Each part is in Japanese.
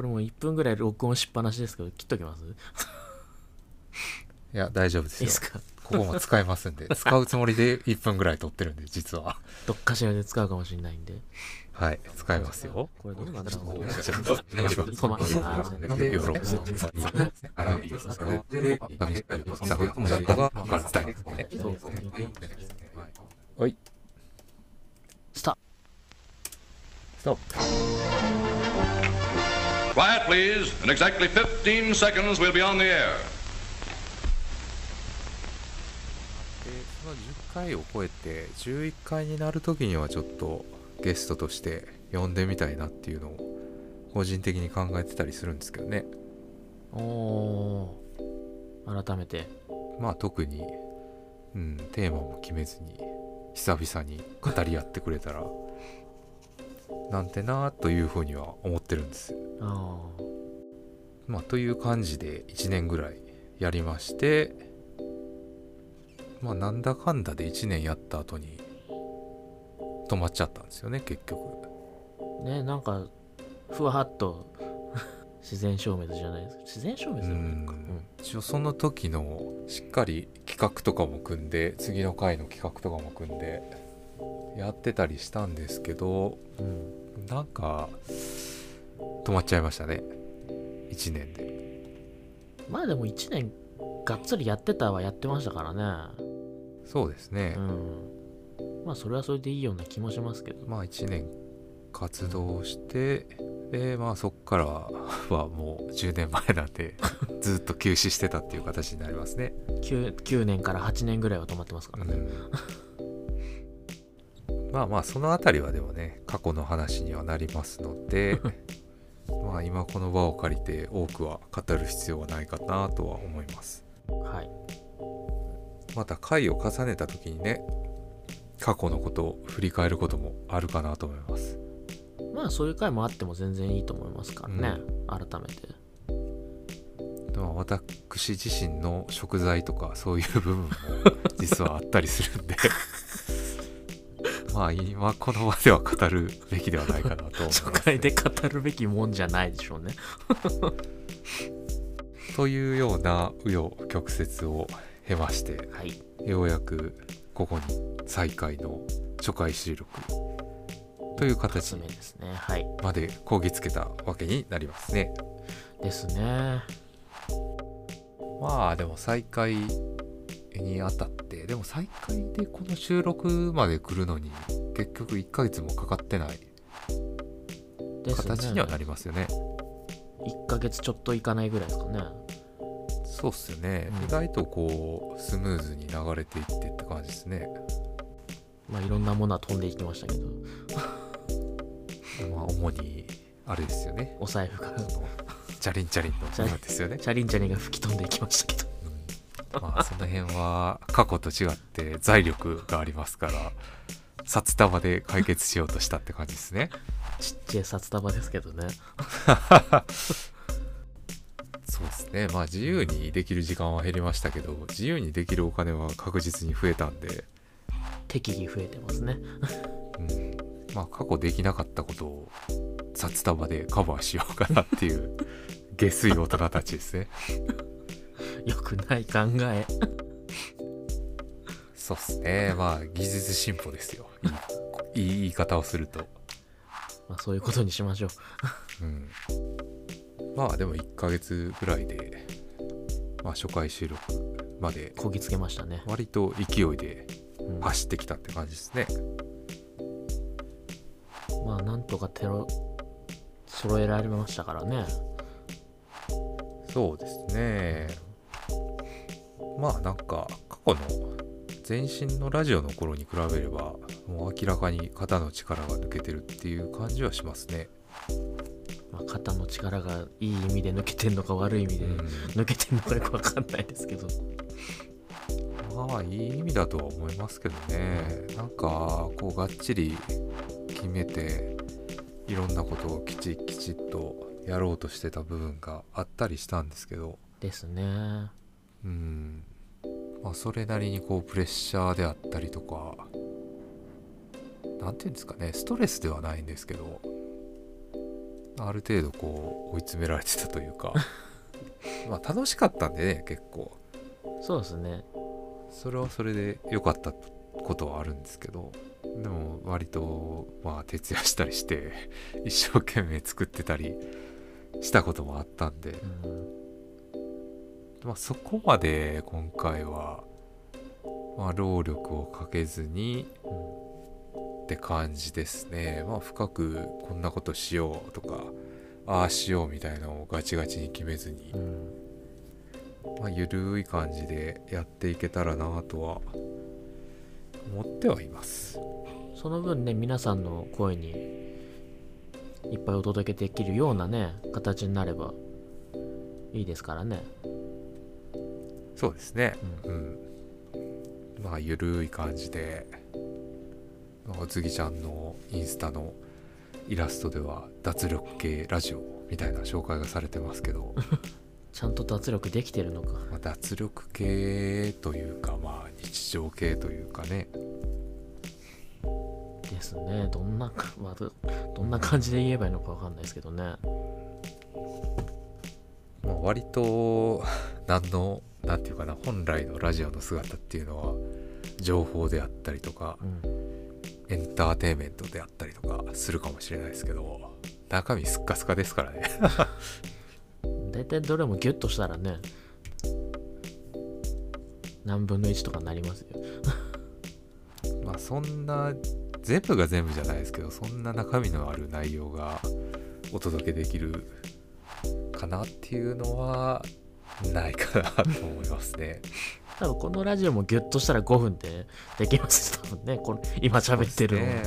これもう1分ぐらい録音しっぱなしですけど切っときます？いや大丈夫ですよ。いいですか？ここも使えますんで 使うつもりで1分ぐらい撮ってるんで実は。どっかしらで使うかもしれないんで。はい使いますよ。これどうなんだろう？はい。スタストップ Quiet, please. In exactly 15 seconds, we'll be on the air. でその10回を超えて11回になる時にはちょっとゲストとして呼んでみたいなっていうのを個人的に考えてたりするんですけどねおー改めてまあ特に、うん、テーマも決めずに久々に語り合ってくれたらなんてなというふうには思ってるんですあまあという感じで1年ぐらいやりましてまあなんだかんだで1年やった後に止まっちゃったんですよね結局。あねなんかふわっと 自然消滅じゃないですか。自然消滅うでもないか。ん。一応その時のしっかり企画とかも組んで次の回の企画とかも組んでやってたりしたんですけどうん、うんなんか止まっちゃいましたね。1年で。まあでも1年がっつりやってたはやってましたからね。そうですね。う、ん。まあそれはそれでいいような気もしますけど。まあ1年活動してでまあそっから はもう10年前なんで ずっと休止してたっていう形になりますね。9, 9年から8年ぐらいは止まってますからね、まあまあそのあたりはでもね過去の話にはなりますので まあ今この場を借りて多くは語る必要はないかなとは思います。はい。また回を重ねた時にね過去のことを振り返ることもあるかなと思います。まあそういう回もあっても全然いいと思いますからね、改めて。まあ私自身の食材とかそういう部分も実はあったりするんで まあ今この場では語るべきではないかなと思います、初回で語るべきもんじゃないでしょうね。というような紆余曲折を経ましてはい。ようやくここに再開の初回収録という2形までこぎつけたわけになりますね。ですね。まあでも再開にあたってでも再開でこの収録まで来るのに結局1ヶ月もかかってない形にはなりますよね。1ヶ月ちょっといかないぐらいですかね。そうっすよね、うん。意外とこうスムーズに流れていってって感じですね。まあいろんなものは飛んでいきましたけど。まあ主にあれですよね。お財布がチャリンチャリンのですよね。チャリンチャリンが吹き飛んでいきましたけど。まあその辺は過去と違って財力がありますから札束で解決しようとしたって感じですね。ちっちゃい札束ですけどね。そうですね。まあ自由にできる時間は減りましたけど自由にできるお金は確実に増えたんで、適宜増えてますね。うん、まあ過去できなかったことを札束でカバーしようかなっていう下水大人たちですね。よくない考えそうっすね。まあ技術進歩ですよ。いい言い方をすると。まあそういうことにしましょう。うん。まあでも1ヶ月ぐらいで、まあ、初回収録までこぎつけましたね、割と勢いでうん。走ってきたって感じですね。まあなんとかテロ揃えられましたからね。そうですね。まあなんか過去の前身のラジオの頃に比べればもう明らかに肩の力が抜けてるっていう感じはしますね。まあ、肩の力がいい意味で抜けてんのか悪い意味でうん。抜けてんのかよくわかんないですけど。まあいい意味だとは思いますけどね。なんかこうがっちり決めていろんなことをきちきちっとやろうとしてた部分があったりしたんですけど。ですね。うんまあそれなりにこうプレッシャーであったりとか何て言うんですかねストレスではないんですけどある程度こう追い詰められてたというか まあ楽しかったんでね結構。そうですね。それはそれで良かったことはあるんですけどでも割とまあ徹夜したりして一生懸命作ってたりしたこともあったんで、うんまあ、そこまで今回は、まあ、労力をかけずにうんって感じですね。まあ深くこんなことしようとかああしようみたいなのをガチガチに決めずにう、んまあ、ゆるい感じでやっていけたらなとは思ってはいます。その分ね皆さんの声にいっぱいお届けできるようなね形になればいいですからね。そうですね。ううん、まあゆるい感じでまあおつぎちゃんのインスタのイラストでは脱力系ラジオみたいな紹介がされてますけど。ちゃんと脱力できてるのか。まあ脱力系というかまあ日常系というかね。ですね。どんなか、まあ、どどんな感じで言えばいいのかわかんないですけどね。まあ、割と何のなんていうかな本来のラジオの姿っていうのは情報であったりとかうん。エンターテインメントであったりとかするかもしれないですけど中身スッカスカですからね。大体どれもギュッとしたらね何分の1とかになりますよ。まあそんな全部が全部じゃないですけどそんな中身のある内容がお届けできるかなっていうのはないかなと思いますね。多分このラジオもギュッとしたら5分でできます多分ねこの今喋ってるの、ね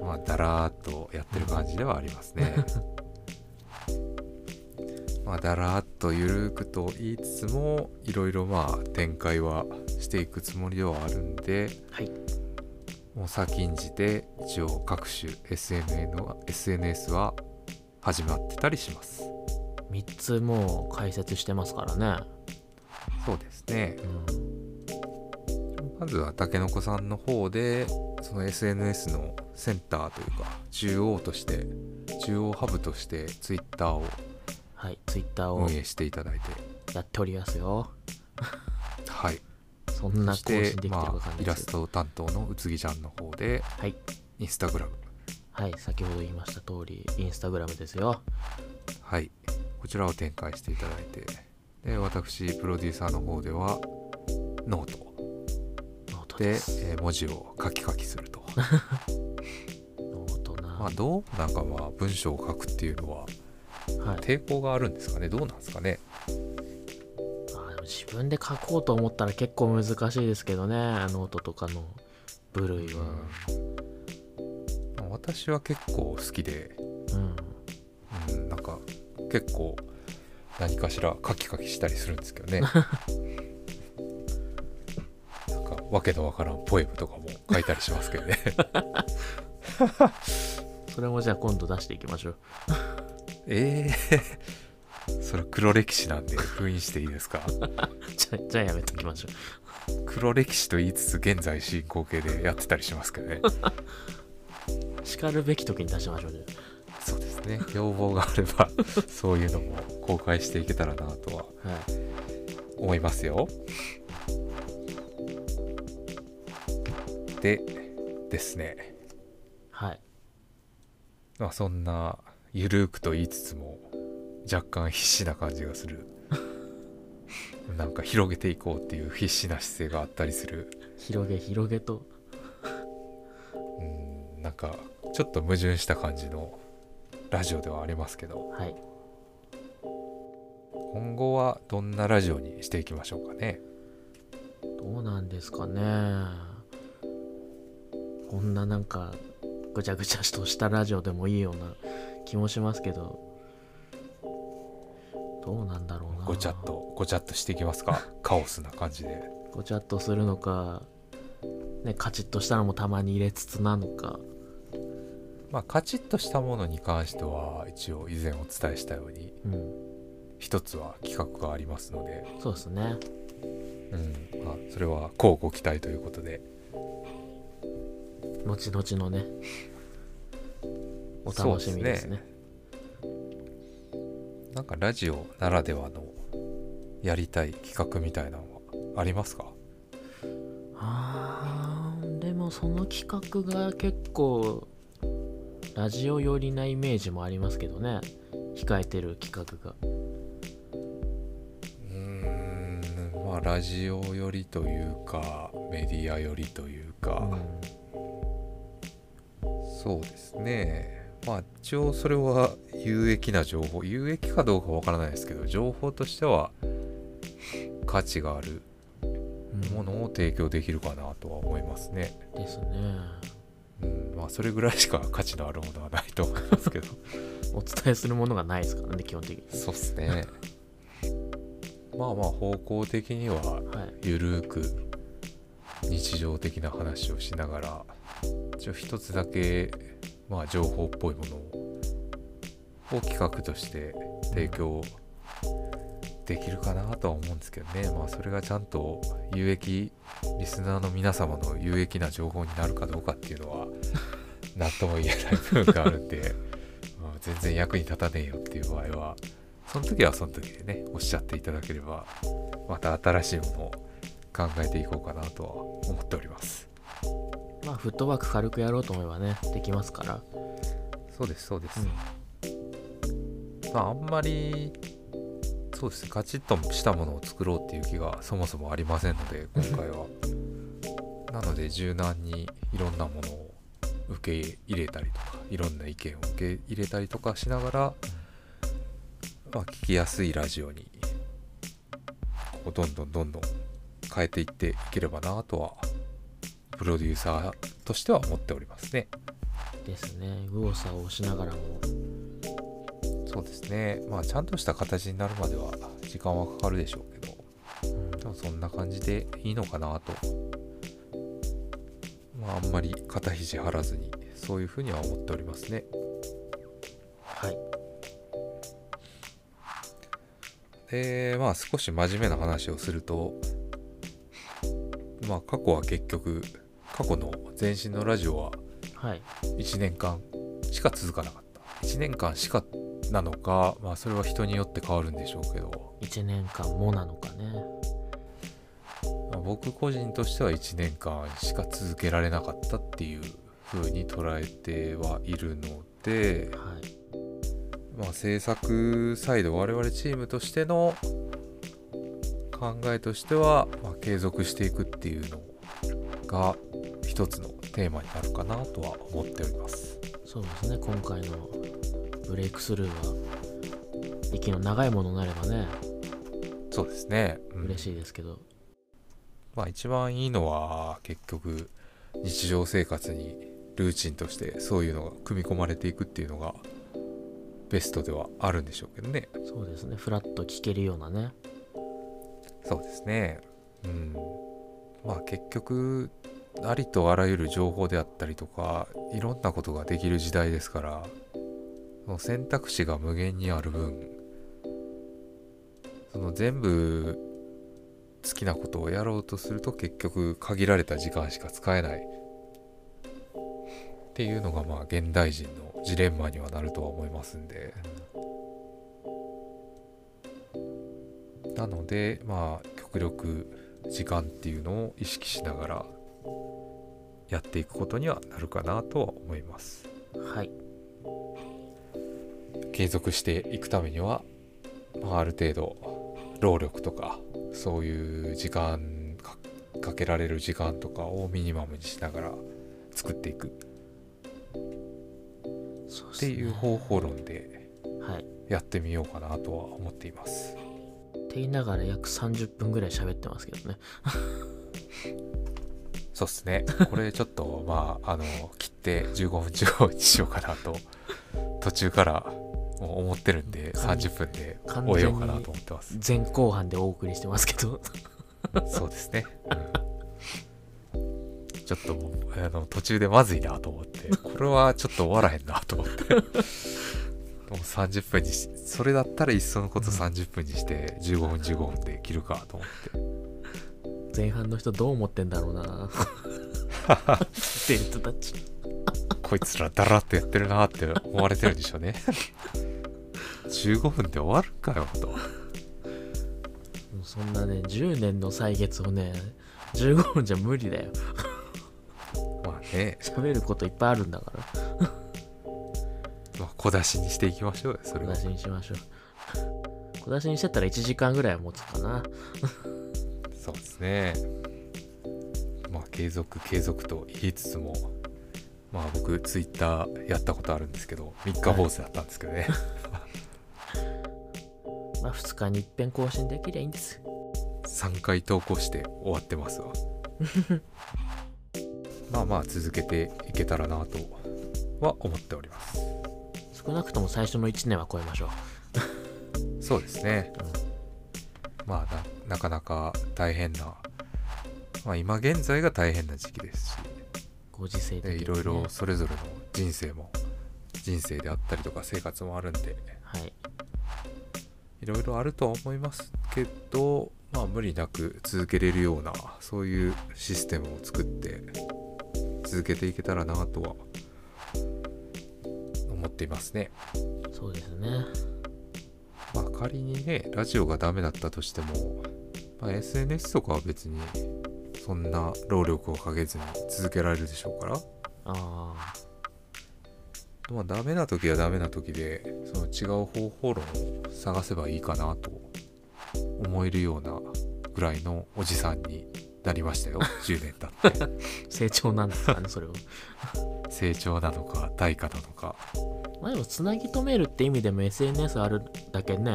まあだらーっとやってる感じではありますね。まあだらーっとゆるくと言いつつもいろいろまあ展開はしていくつもりではあるんではいもう先んじて一応各種 SNS の SNS は始まってたりします。3つもう解説してますからね。そうですね。うん。まずはたけのこさんの方でその SNS のセンターというか中央として中央ハブとして Twitter をはいツイッターを運営していただいて。やっておりますよ。はい。そんなそ更新できてまあイラスト担当のうつぎちゃんの方ではい。インスタグラム。はい先ほど言いました通りインスタグラムですよ。はいこちらを展開していただいてで私プロデューサーの方では note。note でえー文字を書き書きすると。ノートな、まあどうなんかまあ文章を書くっていうのははい、抵抗があるんですかね？どうなんですかね？あでも自分で書こうと思ったら結構難しいですけどね。ノートとかの部類は。うん。私は結構好きで、うん結構何かしら書き書きしたりするんですけどね。なんかわけのわからんポエムとかも書いたりしますけどね。それもじゃあ今度出していきましょう。ええそれ黒歴史なんで封印していいですか？じゃあじゃあやめときましょ黒歴史と言いつつ現在進行形でやってたりしますけどね。うしかるべき時に出しましょうじゃそうですね要望があれば そういうのも公開していけたらなとは思いますよ。でですね。はい。まあそんなゆるくと言いつつも若干必死な感じがする。なんか広げていこうっていう必死な姿勢があったりする。広げ広げと。うんなんかちょっと矛盾した感じのラジオではありますけど。はい。今後はどんなラジオにしていきましょうかね。どうなんですかね。こんななんかぐちゃぐちゃとしたラジオでもいいような気もしますけど。どうなんだろうな。ごちゃっとごちゃっとしていきますか。カオスな感じで。ごちゃっとするのか。ねカチッとしたのもたまに入れつつなのかまあカチッとしたものに関しては一応以前お伝えしたようにうん一つは企画がありますので、そうですね。うん。まあ、それは乞うご期待ということで。後々のね。お楽しみですね。なんかラジオならではのやりたい企画みたいなのはありますか？あーでもその企画が結構ラジオ寄りなイメージもありますけどね。控えてる企画が。うーん。まあラジオ寄りというかメディア寄りというか、そうですね。まあ一応それは有益な情報。有益かどうかわからないですけど情報としては価値があるうんものを提供できるかなとは思いますね、ですねうん、まあそれぐらいしか価値のあるものはないと思いますけど。お伝えするものがないですからね基本的に。そうっすね。まあまあ方向的にははい。ゆるーく日常的な話をしながら一応一つだけまあ情報っぽいものをを企画として提供できるかなとは思うんですけどね。まあそれがちゃんと有益リスナーの皆様の有益な情報になるかどうかっていうのは 何とも言えない部分があるんで、まあ、全然役に立たねえよっていう場合はその時はその時でねおっしゃっていただければまた新しいものを考えていこうかなとは思っております。まあフットワーク軽くやろうと思えばねできますから。そうですそうです、うん。まああんまりそうですね。カチッとしたものを作ろうっていう気がそもそもありませんので今回は。なので柔軟にいろんなものを受け入れたりとかいろんな意見を受け入れたりとかしながら、まあ、聞きやすいラジオにこうどんどんどんどん変えていっていければなとはプロデューサーとしては思っておりますね。ですね。右往左往しながらもそうですね。まあちゃんとした形になるまでは時間はかかるでしょうけど。でもそんな感じでいいのかなと。まああんまり肩肘張らずにそういうふうには思っておりますね。はい。でまあ少し真面目な話をするとまあ過去は結局過去の前身のラジオははい。1年間しか続かなかった。1年間しかなのかまあそれは人によって変わるんでしょうけど。1年間もなのかね。まあ僕個人としては1年間しか続けられなかったっていう風に捉えてはいるので、はい。まあ、制作サイド我々チームとしての考えとしては、まあ、継続していくっていうのが一つのテーマになるかなとは思っております。そうですね。今回のブレイクスルーは息の長いものになればねそうですね、うん。嬉しいですけど、まあ一番いいのは結局日常生活にルーチンとしてそういうのが組み込まれていくっていうのがベストではあるんでしょうけどね。そうですね。フラッと聞けるようなね。そうですね。うん。まあ結局ありとあらゆる情報であったりとかいろんなことができる時代ですからその選択肢が無限にある分その全部好きなことをやろうとすると結局限られた時間しか使えない。っていうのがまあ現代人のジレンマにはなるとは思いますんで。なのでまあ極力時間っていうのを意識しながらやっていくことにはなるかなとは思います。はい。継続していくためには、まあ、ある程度労力とかそういう時間かかけられる時間とかをミニマムにしながら作っていく。っていう方法論でやってみようかなとは思っています。て言いながら約30分ぐらい喋ってますけどね。そうっすね。これちょっとまああの切って15分15分にしようかなと途中からもう思ってるんで完30分で終えようかなと思ってます。前後半でお送りしてますけど。そうですね、うん。ちょっともうあの途中でまずいなと思ってこれはちょっと終わらへんなと思って。もう30分にしそれだったらいっそのこと30分にして15分15分で切るかと思って。前半の人どう思ってんだろうな。聞いてる人たち。こいつらだらっとやってるなって思われてるんでしょうね15分で終わるんかよと。そんなね10年の歳月をね15分じゃ無理だよ。まあね、喋ることいっぱいあるんだから。まあ、小出しにしていきましょうよそれは。小出しにしましょう。小出しにしてたら1時間ぐらいは持つかな。そうですね。まあ継続継続と言いつつも。まあ僕ツイッターやったことあるんですけど3日坊主だったんですけどね、ま あ2日に一遍更新できりゃいいんです。3回投稿して終わってますわ。まあまあ続けていけたらなとは思っております。少なくとも最初の1年は超えましょう。そうですね、まあななかなか大変なまあ今現在が大変な時期ですし。ご時世的に、ね、でいろいろそれぞれの人生も人生であったりとか生活もあるんで。はいいろいろあるとは思いますけどまあ無理なく続けれるようなそういうシステムを作って続けていけたらなとは思っていますね。そうですね。まあ仮にねラジオがダメだったとしても、まあ、SNS とかは別にそんな労力をかけずに続けられるでしょうから。あまあダメな時はダメな時でその違う方法論を探せばいいかなと思えるようなぐらいのおじさんになりましたよ。10年経って。あ成長なんですかねそれは。成長なのか対価なのか。まあでもつなぎ止めるって意味でも SNS あるだけね。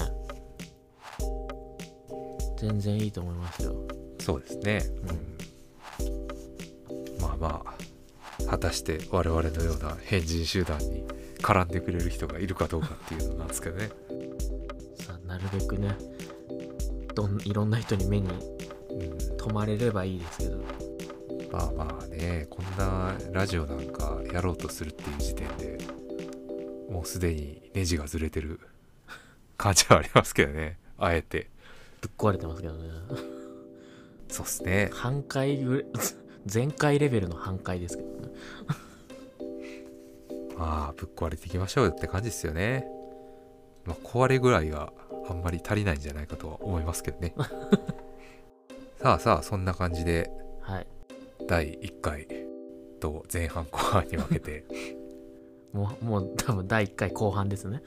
全然いいと思いますよ。そうですね、うん、まあまあ果たして我々のような変人集団に絡んでくれる人がいるかどうかっていうのなんですけどね、さあなるべくねどんいろんな人に目にうん、留まれればいいですけど。まあまあねこんなラジオなんかやろうとするっていう時点でもうすでにネジがずれてる 感じはありますけどね。あえて。ぶっ壊れてますけどね。そうっすね。半回ぐらい全回レベルの半回ですけど。ね まあぶっ壊れていきましょうよって感じですよね。まあ壊れぐらいがあんまり足りないんじゃないかとは思いますけどね。さあさあそんな感じではい。第1回と前半後半に分けて。もうもう多分第1回後半ですね。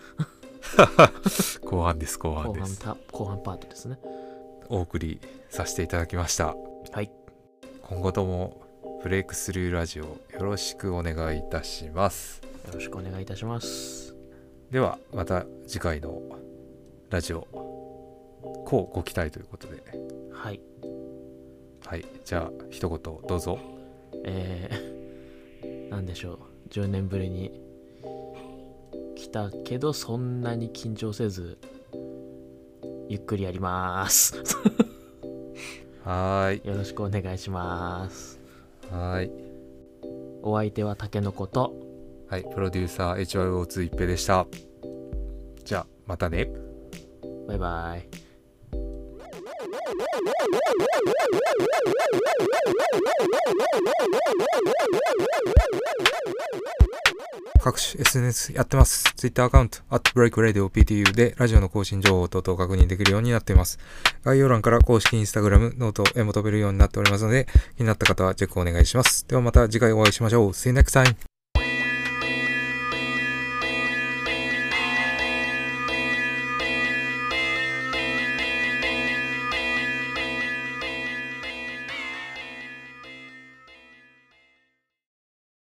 後半です後半後半ですた後半パートですね。お送りさせていただきました。はい。今後ともブレイクスルーラジオよろしくお願いいたします。よろしくお願いいたします。ではまた次回のラジオこうご期待ということで。はい。はい。じゃあ一言どうぞ。えー、なんでしょう。10年ぶりに来たけどそんなに緊張せずゆっくりやります。はーい。よろしくお願いしますはーい。お相手はたけのこと。はいプロデューサー HYO2 一平でした。じゃあまたね。バイバイ各種 SNS やってます。Twitter アカウント、at breakradioptu でラジオの更新情報等々確認できるようになっています。概要欄から公式 Instagram、ノートへも飛べるようになっておりますので、気になった方はチェックお願いします。ではまた次回お会いしましょう。See you next time!